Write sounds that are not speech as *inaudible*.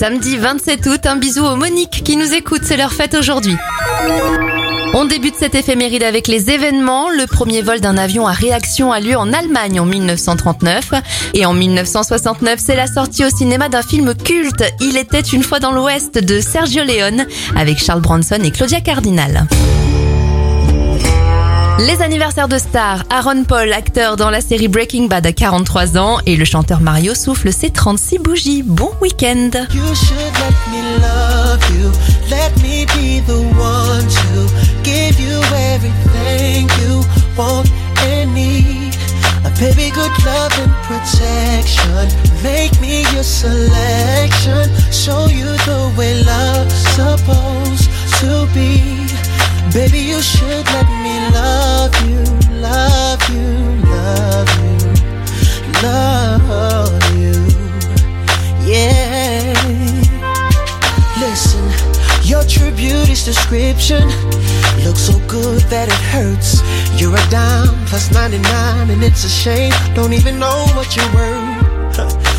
samedi 27 août. Un bisou aux Monique qui nous écoute, c'est leur fête aujourd'hui. On débute cette éphéméride avec les événements. Le premier vol d'un avion à réaction a lieu en Allemagne en 1939. Et en 1969, c'est la sortie au cinéma d'un film culte. Il était une fois dans l'Ouest de Sergio Leone avec Charles Bronson et Claudia Cardinal. Les anniversaires de stars, Aaron Paul, acteur dans la série Breaking Bad à 43 ans et le chanteur Mario souffle ses 36 bougies. Bon week-end baby, good love and protection. Make me your selection. Show you the way to be. Baby, you should let me love beauty's description looks so good that it hurts. You're a dime plus 99, and it's a shame. Don't even know what you're worth. *laughs*